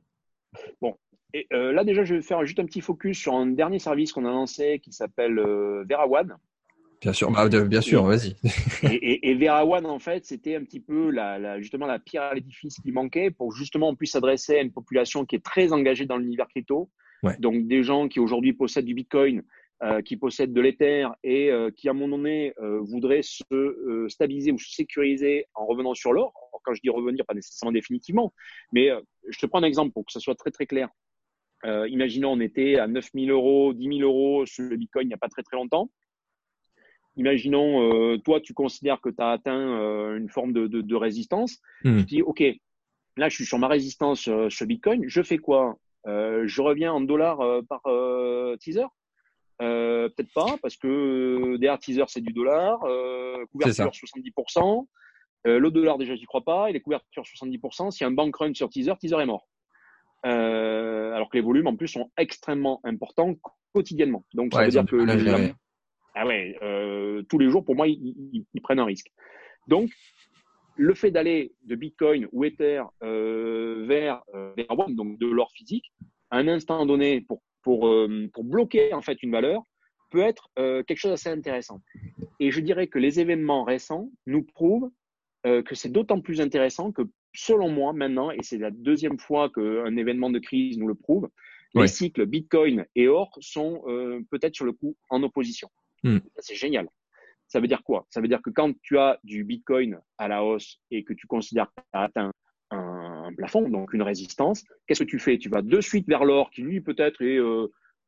Bon, et euh, là déjà je vais faire juste un petit focus sur un dernier service qu'on a lancé qui s'appelle euh, VeraOne. Bien sûr, bah, bien sûr, vas-y. et, et, Vera One, en fait, c'était un petit peu la, la, justement la pierre à l'édifice qui manquait pour justement on puisse s'adresser à une population qui est très engagée dans l'univers crypto. Ouais. Donc des gens qui aujourd'hui possèdent du Bitcoin, euh, qui possèdent de l'Ether et euh, qui à un moment donné euh, voudraient se euh, stabiliser ou se sécuriser en revenant sur l'or. Quand je dis revenir, pas nécessairement définitivement, mais euh, je te prends un exemple pour que ça soit très très clair. imaginons on était à 9000 euros, 10 000 euros sur le Bitcoin il n'y a pas très très longtemps imaginons, euh, toi, tu considères que tu as atteint euh, une forme de, de, de résistance. Hmm. Tu dis, OK, là, je suis sur ma résistance euh, sur Bitcoin. Je fais quoi? Euh, Je reviens en dollars par teaser? Peut-être pas, parce que derrière teaser, c'est du dollar. couverture 70%. le dollar, déjà, j'y crois pas. Et les couvertures 70%. S'il y a un bank run sur teaser, teaser est mort. alors que les volumes, en plus, sont extrêmement importants quotidiennement. Donc, ça ouais, veut dire que ah ouais, euh, tous les jours, pour moi, ils, ils, prennent un risque. Donc, le fait d'aller de Bitcoin ou Ether euh, vers, euh, vers One, donc de l'or physique, à un instant donné, pour, pour, euh, pour bloquer en fait une valeur, peut être euh, quelque chose d'assez intéressant. Et je dirais que les événements récents nous prouvent euh, que c'est d'autant plus intéressant que, selon moi, maintenant, et c'est la deuxième fois qu'un événement de crise nous le prouve, les cycles Bitcoin et or sont peut-être sur le coup en opposition. Hmm. C'est génial. Ça veut dire quoi? Ça veut dire que quand tu as du Bitcoin à la hausse et que tu considères que tu as atteint un, plafond, donc une résistance, qu'est-ce que tu fais? Tu vas de suite vers l'or qui lui peut-être est euh,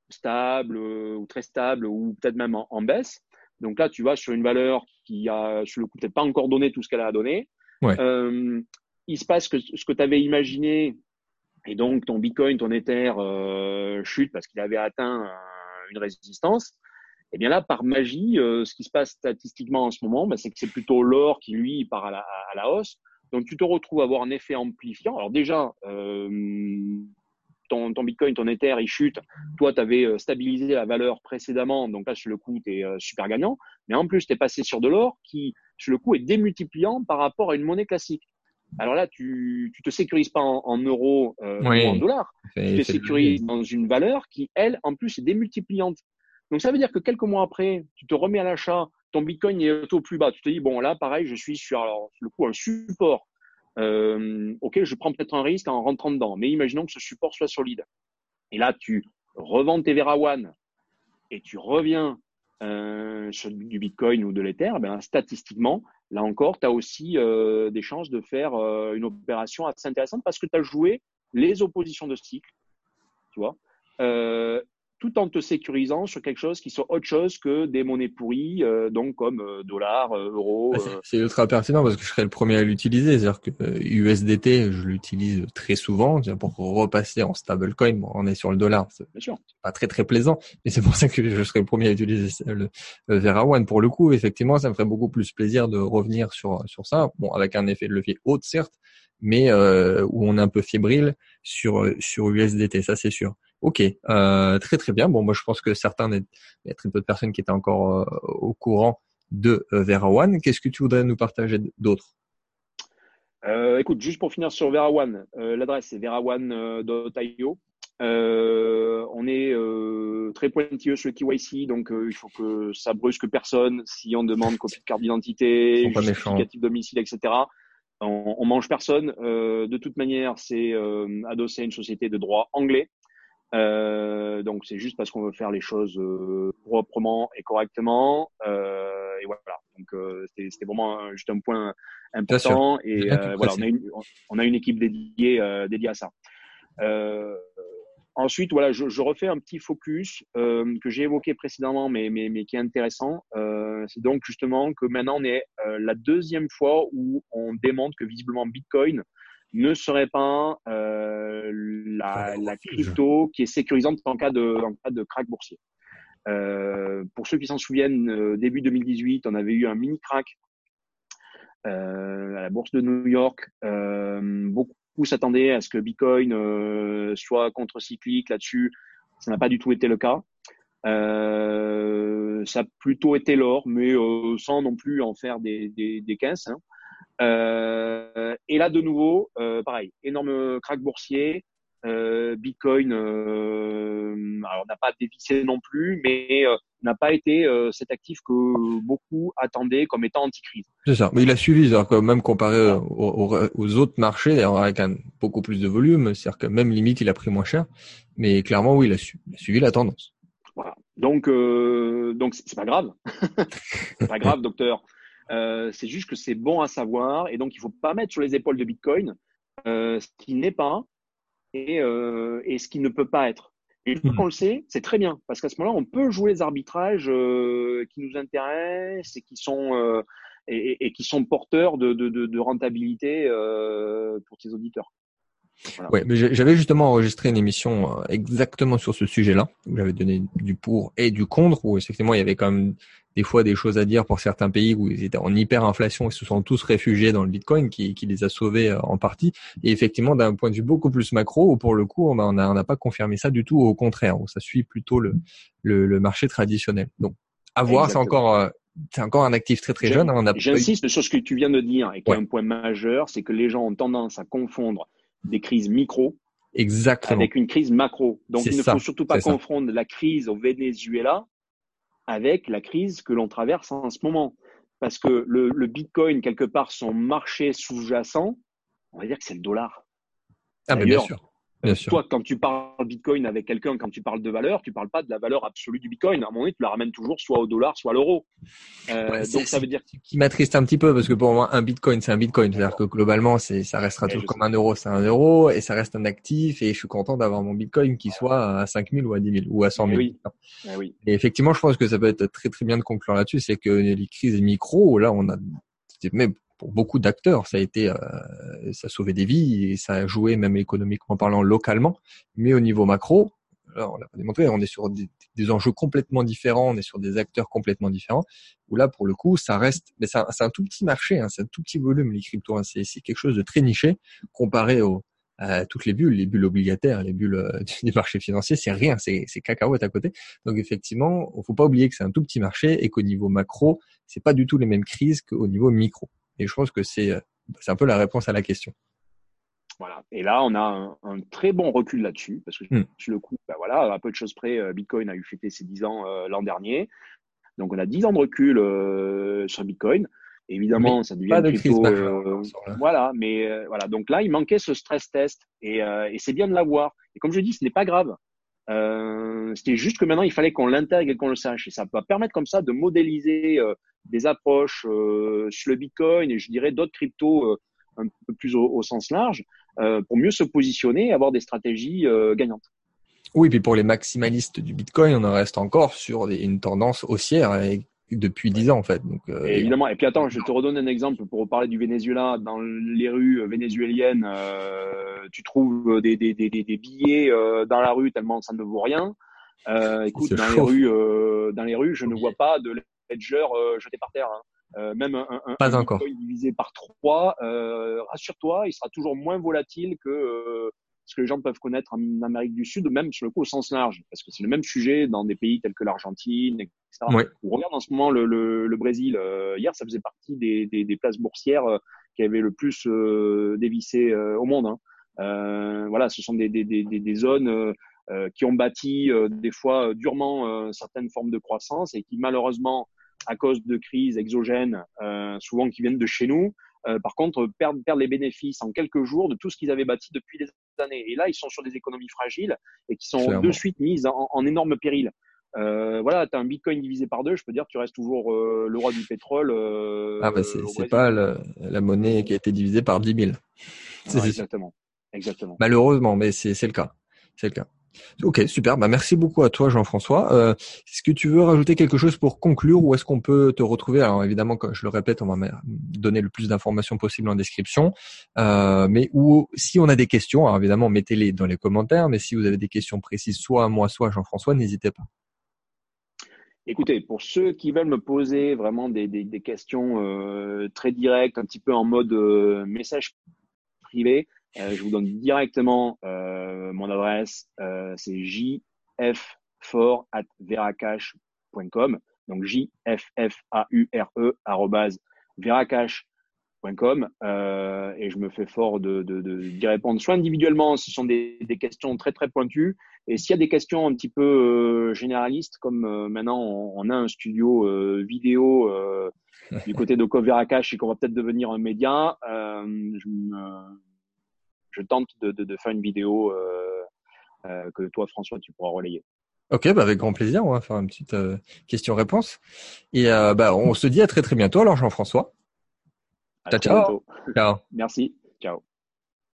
stable euh, ou très stable ou peut-être même en, en, baisse. Donc là, tu vas sur une valeur qui a sur le coup peut-être pas encore donné tout ce qu'elle a donné. Ouais. Euh, il se passe que ce que tu avais imaginé et donc ton Bitcoin, ton Ether chute parce qu'il avait atteint une résistance. Et eh bien là, par magie, euh, ce qui se passe statistiquement en ce moment, bah, c'est que c'est plutôt l'or qui, lui, part à la, à la, hausse. Donc, tu te retrouves à avoir un effet amplifiant. Alors déjà, euh, ton, ton, Bitcoin, ton Ether, il chute. Toi, tu avais euh, stabilisé la valeur précédemment. Donc là, sur le coup, tu es euh, super gagnant. Mais en plus, tu es passé sur de l'or qui, sur le coup, est démultipliant par rapport à une monnaie classique. Alors là, tu tu te sécurises pas en, en euros euh, oui. ou en dollars. Tu te sécurises dans une valeur qui, elle, en plus, est démultipliante. Donc ça veut dire que quelques mois après, tu te remets à l'achat, ton Bitcoin est au plus bas. Tu te dis, bon là, pareil, je suis sur le coup un support. Euh, ok, je prends peut-être un risque en rentrant dedans, mais imaginons que ce support soit solide. Et là, tu revends tes Vera One et tu reviens euh, sur du Bitcoin ou de l'Ether, ben, statistiquement, là encore, tu as aussi euh, des chances de faire une opération assez intéressante parce que tu as joué les oppositions de cycle, tu vois? Euh, tout en te sécurisant sur quelque chose qui soit autre chose que des monnaies pourries, euh, donc comme euh, dollars, euh, euros. C'est ultra pertinent parce que je serais le premier à l'utiliser. C'est-à-dire que USDT, je l'utilise très souvent pour repasser en stablecoin. Bon, on est sur le dollar, c'est pas très très plaisant, mais c'est pour ça que je serais le premier à utiliser le, le Vera One. Pour le coup, effectivement, ça me ferait beaucoup plus plaisir de revenir sur sur ça. Bon, avec un effet de levier haut, certes, mais euh, où on est un peu fébrile sur sur USDT, ça c'est sûr. Ok, euh, très très bien. Bon, moi je pense que certains, il y a très peu de personnes qui étaient encore euh, au courant de euh, Vera One. Qu'est-ce que tu voudrais nous partager d'autre? Écoute, juste pour finir sur Vera One, l'adresse c'est veraone.io. On est très pointilleux sur le KYC, donc il faut que ça brusque personne. Si on demande copie de carte d'identité, justificatif domicile, etc. On, on mange personne. de toute manière, c'est adossé à une société de droit anglais. Euh, donc c'est juste parce qu'on veut faire les choses euh, proprement et correctement. Euh, et voilà. Donc c'était vraiment juste un point important. Et voilà, on a, une, on a une équipe dédiée dédiée à ça. Ensuite, voilà, je, je, refais un petit focus euh, que j'ai évoqué précédemment, mais, mais, mais qui est intéressant. Euh, c'est donc justement que maintenant on est euh, la deuxième fois où on démontre que visiblement Bitcoin ne serait pas euh, la, la, crypto qui est sécurisante en cas de, en cas de crack boursier. Euh, pour ceux qui s'en souviennent, début 2018, on avait eu un mini crack à la bourse de New York. beaucoup s'attendaient à ce que Bitcoin euh, soit contre-cyclique là-dessus. Ça n'a pas du tout été le cas. Euh, ça a plutôt été l'or, mais euh, sans non plus en faire des, des, des 15. Hein. Euh, et là, de nouveau, euh, pareil, énorme crack boursier. Euh, Bitcoin, alors n'a pas dévissé non plus, mais n'a pas été cet actif que beaucoup attendaient comme étant anti-crise. C'est ça, mais il a suivi, c'est-à-dire que même comparé aux, aux, autres marchés, avec un, beaucoup plus de volume, c'est-à-dire que même limite il a pris moins cher, mais clairement oui, il a, su, il a suivi la tendance. Voilà. Donc euh, donc c'est pas grave, c'est pas grave, docteur. Euh, c'est juste que c'est bon à savoir et donc il faut pas mettre sur les épaules de Bitcoin euh, ce qui n'est pas et, euh, et ce qui ne peut pas être. Et une fois hmm. qu'on le sait, c'est très bien, parce qu'à ce moment-là, on peut jouer les arbitrages euh, qui nous intéressent et qui sont euh, et, et, qui sont porteurs de, de, de, de rentabilité euh, pour tes auditeurs. Voilà. Ouais, mais j'avais justement enregistré une émission euh, exactement sur ce sujet-là, où j'avais donné du pour et du contre, où effectivement il y avait quand même des fois des choses à dire pour certains pays où ils étaient en hyperinflation et se sont tous réfugiés dans le Bitcoin qui, qui les a sauvés euh, en partie. Et effectivement, d'un point de vue beaucoup plus macro, où pour le coup, on n'a on pas confirmé ça du tout, au contraire, où ça suit plutôt le, le, le marché traditionnel. Donc, à voir, c'est encore euh, c'est encore un actif très très jeune. Hein, j'insiste sur ce que tu viens de dire et qui est un point majeur, c'est que les gens ont tendance à confondre des crises micro Exactement. avec une crise macro. Donc il ne faut surtout pas confondre la crise au Venezuela avec la crise que l'on traverse en ce moment. Parce que le, le Bitcoin, quelque part, son marché sous-jacent, on va dire que c'est le dollar. Ah, mais bien sûr. Bien sûr. Toi, quand tu parles Bitcoin avec quelqu'un, quand tu parles de valeur, tu parles pas de la valeur absolue du Bitcoin. À un moment donné, tu la ramènes toujours soit au dollar, soit à l'euro. Euh, donc ça veut dire qui m'attriste un petit peu parce que pour moi, un Bitcoin, c'est un Bitcoin. C'est-à-dire que globalement, c'est ça restera toujours comme un euro, c'est un euro et ça reste un actif. Et je suis content d'avoir mon Bitcoin qui soit à 5 000 ou à 10 000 ou à 100 000. Oui. Eh oui. Et effectivement, je pense que ça peut être très très bien de conclure là-dessus, c'est que les crises micro, là, on a même beaucoup d'acteurs, ça a été, euh, ça a sauvé des vies et ça a joué même économiquement parlant localement. Mais au niveau macro, là, on l'a pas démontré, on est sur des, enjeux complètement différents, on est sur des acteurs complètement différents. Où là, pour le coup, ça reste, mais c'est un, tout petit marché, hein, c'est un tout petit volume les cryptos. Hein, c'est, quelque chose de très niché comparé à toutes les bulles, les bulles obligataires, les bulles euh, du marché financier, c'est rien, c'est, cacahuète à côté. Donc effectivement, faut pas oublier que c'est un tout petit marché et qu'au niveau macro, c'est pas du tout les mêmes crises qu'au niveau micro. Et je pense que c'est euh, c'est un peu la réponse à la question. Voilà. Et là, on a un, un très bon recul là-dessus, parce que hmm. sur le coup, bah voilà, à peu de choses près, euh, Bitcoin a eu fêté ses 10 ans euh, l'an dernier. Donc, on a 10 ans de recul euh, sur Bitcoin. Évidemment, mais ça devient pas de crise euh, voilà, mais voilà. Donc là, il manquait ce stress test, et, et c'est bien de l'avoir. Et comme je dis, ce n'est pas grave. C'était juste que maintenant, il fallait qu'on l'intègre et qu'on le sache. Et ça va permettre comme ça de modéliser des approches euh, sur le Bitcoin et je dirais d'autres cryptos euh, un peu plus au, au sens large euh, pour mieux se positionner et avoir des stratégies gagnantes. Oui, puis pour les maximalistes du Bitcoin, on en reste encore sur une tendance haussière depuis dix ans en fait. Donc, euh, et évidemment. Et puis attends, je te redonne un exemple pour parler du Venezuela. Dans les rues vénézuéliennes, euh, tu trouves des, des, des, des billets euh, dans la rue tellement ça ne vaut rien. écoute, dans les rues, dans les rues, je ne vois pas de ledger euh, jeté par terre. Hein. Euh, même un, un, Pas encore. divisé par trois, euh, rassure-toi, il sera toujours moins volatile que ce que les gens peuvent connaître en Amérique du Sud, même sur le coup au sens large, parce que c'est le même sujet dans des pays tels que l'Argentine, etc. Ouais. On regarde en ce moment le, le, le Brésil. hier, ça faisait partie des, des, des places boursières qui avaient le plus euh, dévissé au monde. Hein. voilà, ce sont des, des, des, des zones euh, qui ont bâti euh, des fois euh, durement certaines formes de croissance et qui malheureusement, à cause de crises exogènes, souvent qui viennent de chez nous, par contre, perdent, perdent les bénéfices en quelques jours de tout ce qu'ils avaient bâti depuis des années. Et là, ils sont sur des économies fragiles et qui sont de suite mises en, en énorme péril. Euh, voilà, tu as un bitcoin divisé par deux, je peux dire tu restes toujours euh, le roi du pétrole. Euh, ah, bah c'est pas la monnaie qui a été divisée par 10 000. exactement. exactement. Malheureusement, mais c'est le cas. C'est le cas. Ok, super. Bah, merci beaucoup à toi, Jean-François. Euh, est-ce que tu veux rajouter quelque chose pour conclure ou est-ce qu'on peut te retrouver? Alors évidemment, comme je le répète, on va donner le plus d'informations possible en description. Euh, mais ou si on a des questions, alors évidemment, mettez-les dans les commentaires. Mais si vous avez des questions précises, soit à moi, soit à Jean-François, n'hésitez pas. Écoutez, pour ceux qui veulent me poser vraiment des, questions euh, très directes, un petit peu en mode message privé, je vous donne directement mon adresse, euh, c'est jf4 at veracash.com. Donc J-F-F-A-U-R-E veracash.com euh, et je me fais fort de, d'y répondre. Soit individuellement, ce sont des, questions très très pointues, et s'il y a des questions un petit peu euh, généralistes, comme maintenant on, a un studio vidéo du côté de Coveracash et qu'on va peut-être devenir un média, je, je, tente de, faire une vidéo euh, que toi, François, tu pourras relayer. Ok, bah avec grand plaisir. On va faire une petite euh, question-réponse. Et euh, bah, on se dit à très très bientôt. Alors, Jean-François. Ciao. Ciao. Merci. Ciao.